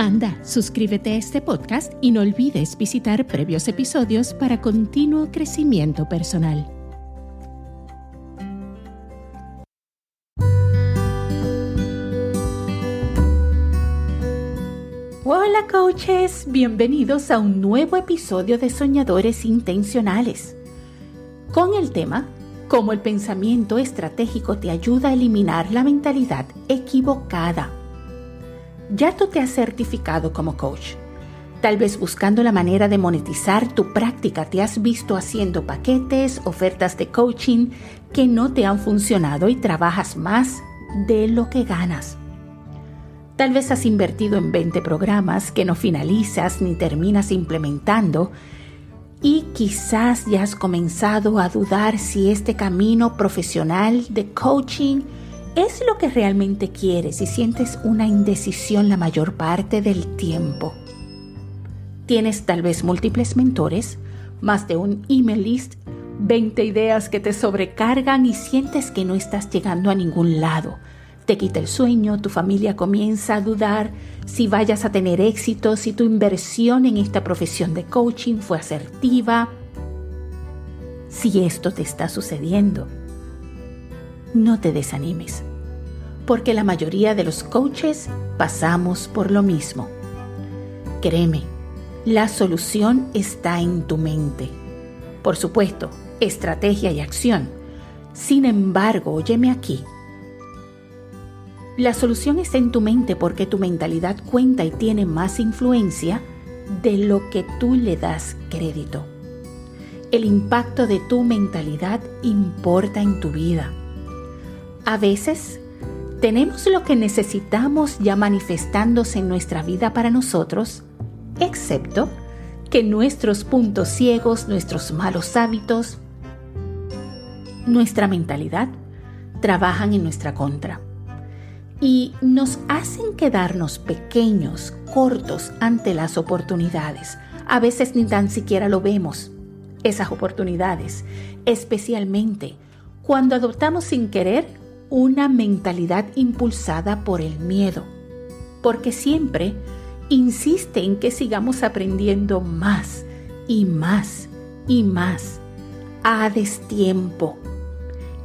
Anda, suscríbete a este podcast y no olvides visitar previos episodios para continuo crecimiento personal. Hola coaches, bienvenidos a un nuevo episodio de Soñadores Intencionales. Con el tema, cómo el pensamiento estratégico te ayuda a eliminar la mentalidad equivocada ya tú te has certificado como coach. Tal vez buscando la manera de monetizar tu práctica te has visto haciendo paquetes, ofertas de coaching que no te han funcionado y trabajas más de lo que ganas. Tal vez has invertido en 20 programas que no finalizas ni terminas implementando y quizás ya has comenzado a dudar si este camino profesional de coaching es lo que realmente quieres y sientes una indecisión la mayor parte del tiempo. Tienes tal vez múltiples mentores, más de un email list, 20 ideas que te sobrecargan y sientes que no estás llegando a ningún lado. Te quita el sueño, tu familia comienza a dudar si vayas a tener éxito, si tu inversión en esta profesión de coaching fue asertiva. Si esto te está sucediendo, no te desanimes, porque la mayoría de los coaches pasamos por lo mismo. Créeme, la solución está en tu mente. Por supuesto, estrategia y acción. Sin embargo, óyeme aquí. La solución está en tu mente porque tu mentalidad cuenta y tiene más influencia de lo que tú le das crédito. El impacto de tu mentalidad importa en tu vida. A veces tenemos lo que necesitamos ya manifestándose en nuestra vida para nosotros, excepto que nuestros puntos ciegos, nuestros malos hábitos, nuestra mentalidad trabajan en nuestra contra y nos hacen quedarnos pequeños, cortos ante las oportunidades. A veces ni tan siquiera lo vemos, esas oportunidades, especialmente cuando adoptamos sin querer una mentalidad impulsada por el miedo, porque siempre insiste en que sigamos aprendiendo más y más y más a destiempo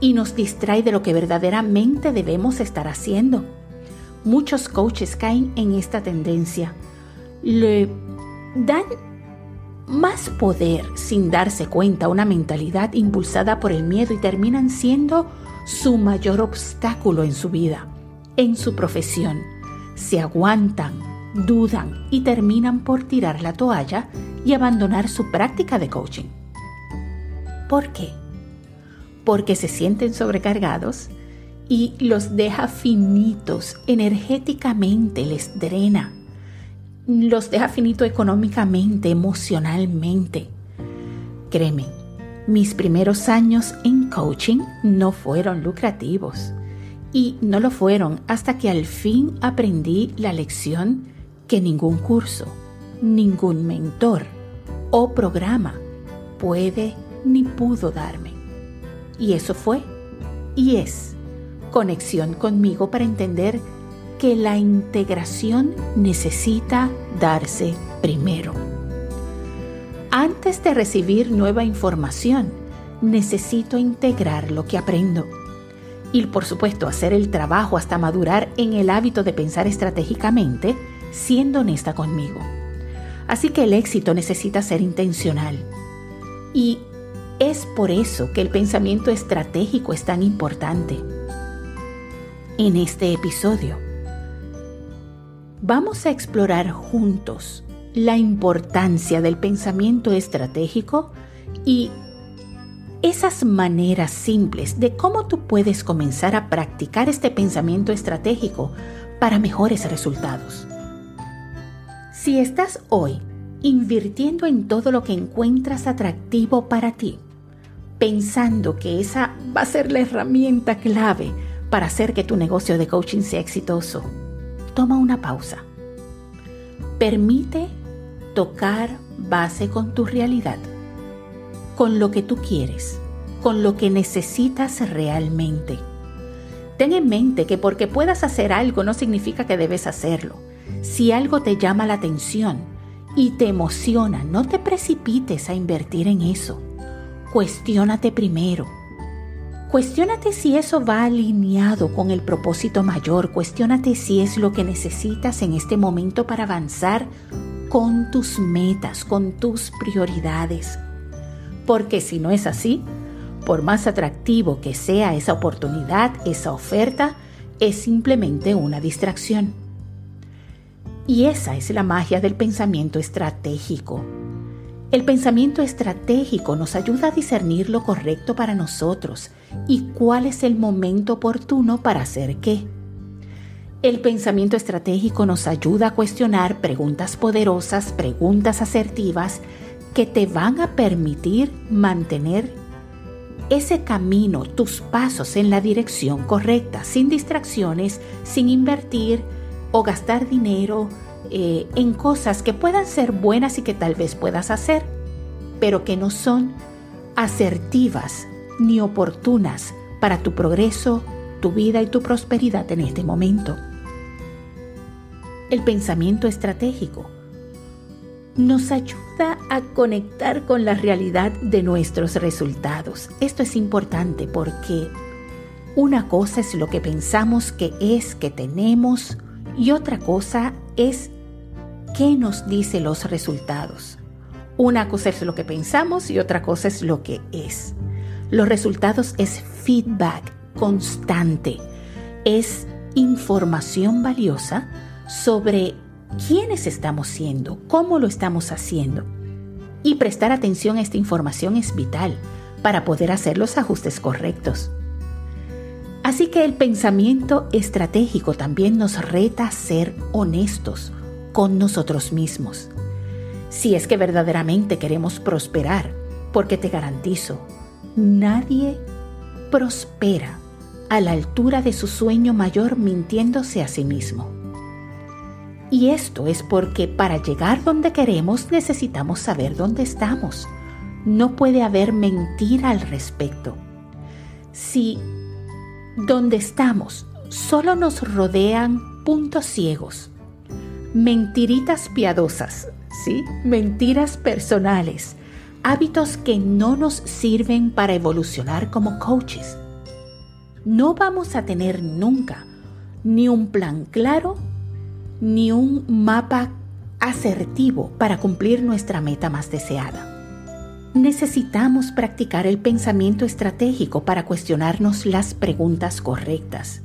y nos distrae de lo que verdaderamente debemos estar haciendo. Muchos coaches caen en esta tendencia. Le dan más poder sin darse cuenta a una mentalidad impulsada por el miedo y terminan siendo su mayor obstáculo en su vida, en su profesión. Se aguantan, dudan y terminan por tirar la toalla y abandonar su práctica de coaching. ¿Por qué? Porque se sienten sobrecargados y los deja finitos energéticamente, les drena. Los deja finito económicamente, emocionalmente. Créeme, mis primeros años en coaching no fueron lucrativos y no lo fueron hasta que al fin aprendí la lección que ningún curso, ningún mentor o programa puede ni pudo darme. Y eso fue y es conexión conmigo para entender que la integración necesita darse primero. Antes de recibir nueva información, necesito integrar lo que aprendo. Y por supuesto hacer el trabajo hasta madurar en el hábito de pensar estratégicamente, siendo honesta conmigo. Así que el éxito necesita ser intencional. Y es por eso que el pensamiento estratégico es tan importante. En este episodio, vamos a explorar juntos la importancia del pensamiento estratégico y esas maneras simples de cómo tú puedes comenzar a practicar este pensamiento estratégico para mejores resultados. Si estás hoy invirtiendo en todo lo que encuentras atractivo para ti, pensando que esa va a ser la herramienta clave para hacer que tu negocio de coaching sea exitoso, toma una pausa. Permite tocar base con tu realidad, con lo que tú quieres, con lo que necesitas realmente. Ten en mente que porque puedas hacer algo no significa que debes hacerlo. Si algo te llama la atención y te emociona, no te precipites a invertir en eso. Cuestiónate primero. Cuestiónate si eso va alineado con el propósito mayor. Cuestiónate si es lo que necesitas en este momento para avanzar con tus metas, con tus prioridades. Porque si no es así, por más atractivo que sea esa oportunidad, esa oferta, es simplemente una distracción. Y esa es la magia del pensamiento estratégico. El pensamiento estratégico nos ayuda a discernir lo correcto para nosotros y cuál es el momento oportuno para hacer qué. El pensamiento estratégico nos ayuda a cuestionar preguntas poderosas, preguntas asertivas que te van a permitir mantener ese camino, tus pasos en la dirección correcta, sin distracciones, sin invertir o gastar dinero eh, en cosas que puedan ser buenas y que tal vez puedas hacer, pero que no son asertivas ni oportunas para tu progreso, tu vida y tu prosperidad en este momento. El pensamiento estratégico nos ayuda a conectar con la realidad de nuestros resultados. Esto es importante porque una cosa es lo que pensamos que es, que tenemos, y otra cosa es qué nos dice los resultados. Una cosa es lo que pensamos y otra cosa es lo que es. Los resultados es feedback constante, es información valiosa sobre quiénes estamos siendo, cómo lo estamos haciendo. Y prestar atención a esta información es vital para poder hacer los ajustes correctos. Así que el pensamiento estratégico también nos reta a ser honestos con nosotros mismos. Si es que verdaderamente queremos prosperar, porque te garantizo, nadie prospera a la altura de su sueño mayor mintiéndose a sí mismo. Y esto es porque para llegar donde queremos necesitamos saber dónde estamos. No puede haber mentira al respecto. Si donde estamos solo nos rodean puntos ciegos, mentiritas piadosas, ¿sí? Mentiras personales, hábitos que no nos sirven para evolucionar como coaches. No vamos a tener nunca ni un plan claro ni un mapa asertivo para cumplir nuestra meta más deseada. Necesitamos practicar el pensamiento estratégico para cuestionarnos las preguntas correctas,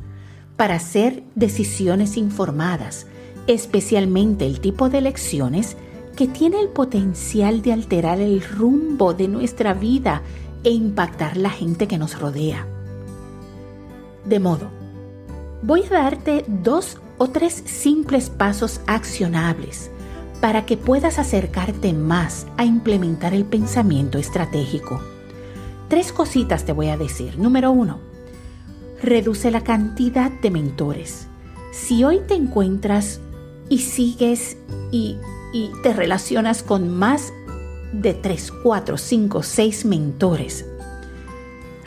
para hacer decisiones informadas, especialmente el tipo de elecciones que tiene el potencial de alterar el rumbo de nuestra vida e impactar la gente que nos rodea. De modo, voy a darte dos o tres simples pasos accionables para que puedas acercarte más a implementar el pensamiento estratégico. Tres cositas te voy a decir. Número uno, reduce la cantidad de mentores. Si hoy te encuentras y sigues y, y te relacionas con más de tres, cuatro, cinco, seis mentores,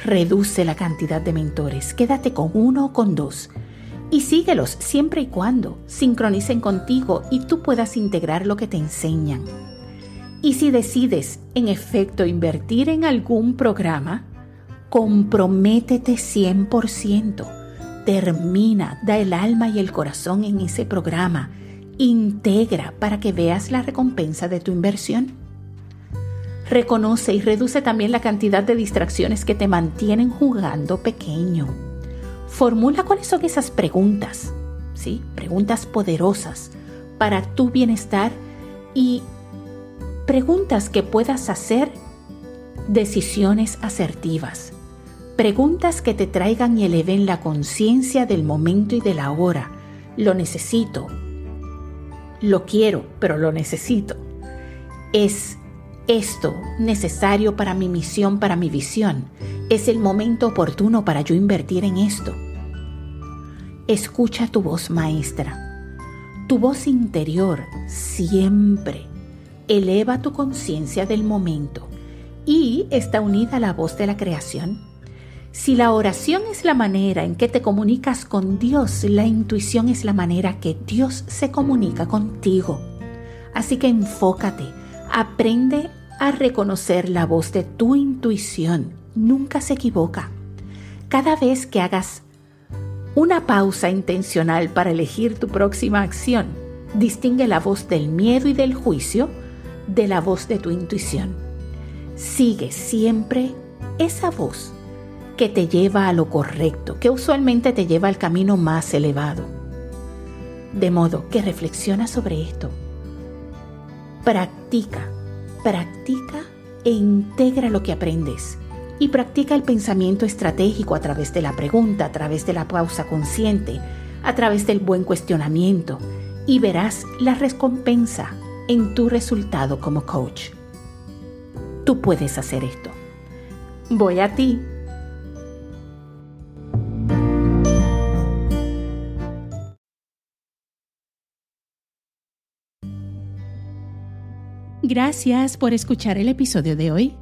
reduce la cantidad de mentores. Quédate con uno o con dos y síguelos siempre y cuando sincronicen contigo y tú puedas integrar lo que te enseñan. Y si decides, en efecto, invertir en algún programa, comprométete 100%. Termina, da el alma y el corazón en ese programa. Integra para que veas la recompensa de tu inversión. Reconoce y reduce también la cantidad de distracciones que te mantienen jugando pequeño Formula cuáles son esas preguntas, ¿sí? Preguntas poderosas para tu bienestar y preguntas que puedas hacer decisiones asertivas. Preguntas que te traigan y eleven la conciencia del momento y de la hora. Lo necesito. Lo quiero, pero lo necesito. Es esto necesario para mi misión, para mi visión. Es el momento oportuno para yo invertir en esto. Escucha tu voz maestra. Tu voz interior siempre eleva tu conciencia del momento y está unida a la voz de la creación. Si la oración es la manera en que te comunicas con Dios, la intuición es la manera que Dios se comunica contigo. Así que enfócate, aprende a reconocer la voz de tu intuición. Nunca se equivoca. Cada vez que hagas una pausa intencional para elegir tu próxima acción, distingue la voz del miedo y del juicio de la voz de tu intuición. Sigue siempre esa voz que te lleva a lo correcto, que usualmente te lleva al camino más elevado. De modo que reflexiona sobre esto. Practica, practica e integra lo que aprendes. Y practica el pensamiento estratégico a través de la pregunta, a través de la pausa consciente, a través del buen cuestionamiento. Y verás la recompensa en tu resultado como coach. Tú puedes hacer esto. Voy a ti. Gracias por escuchar el episodio de hoy.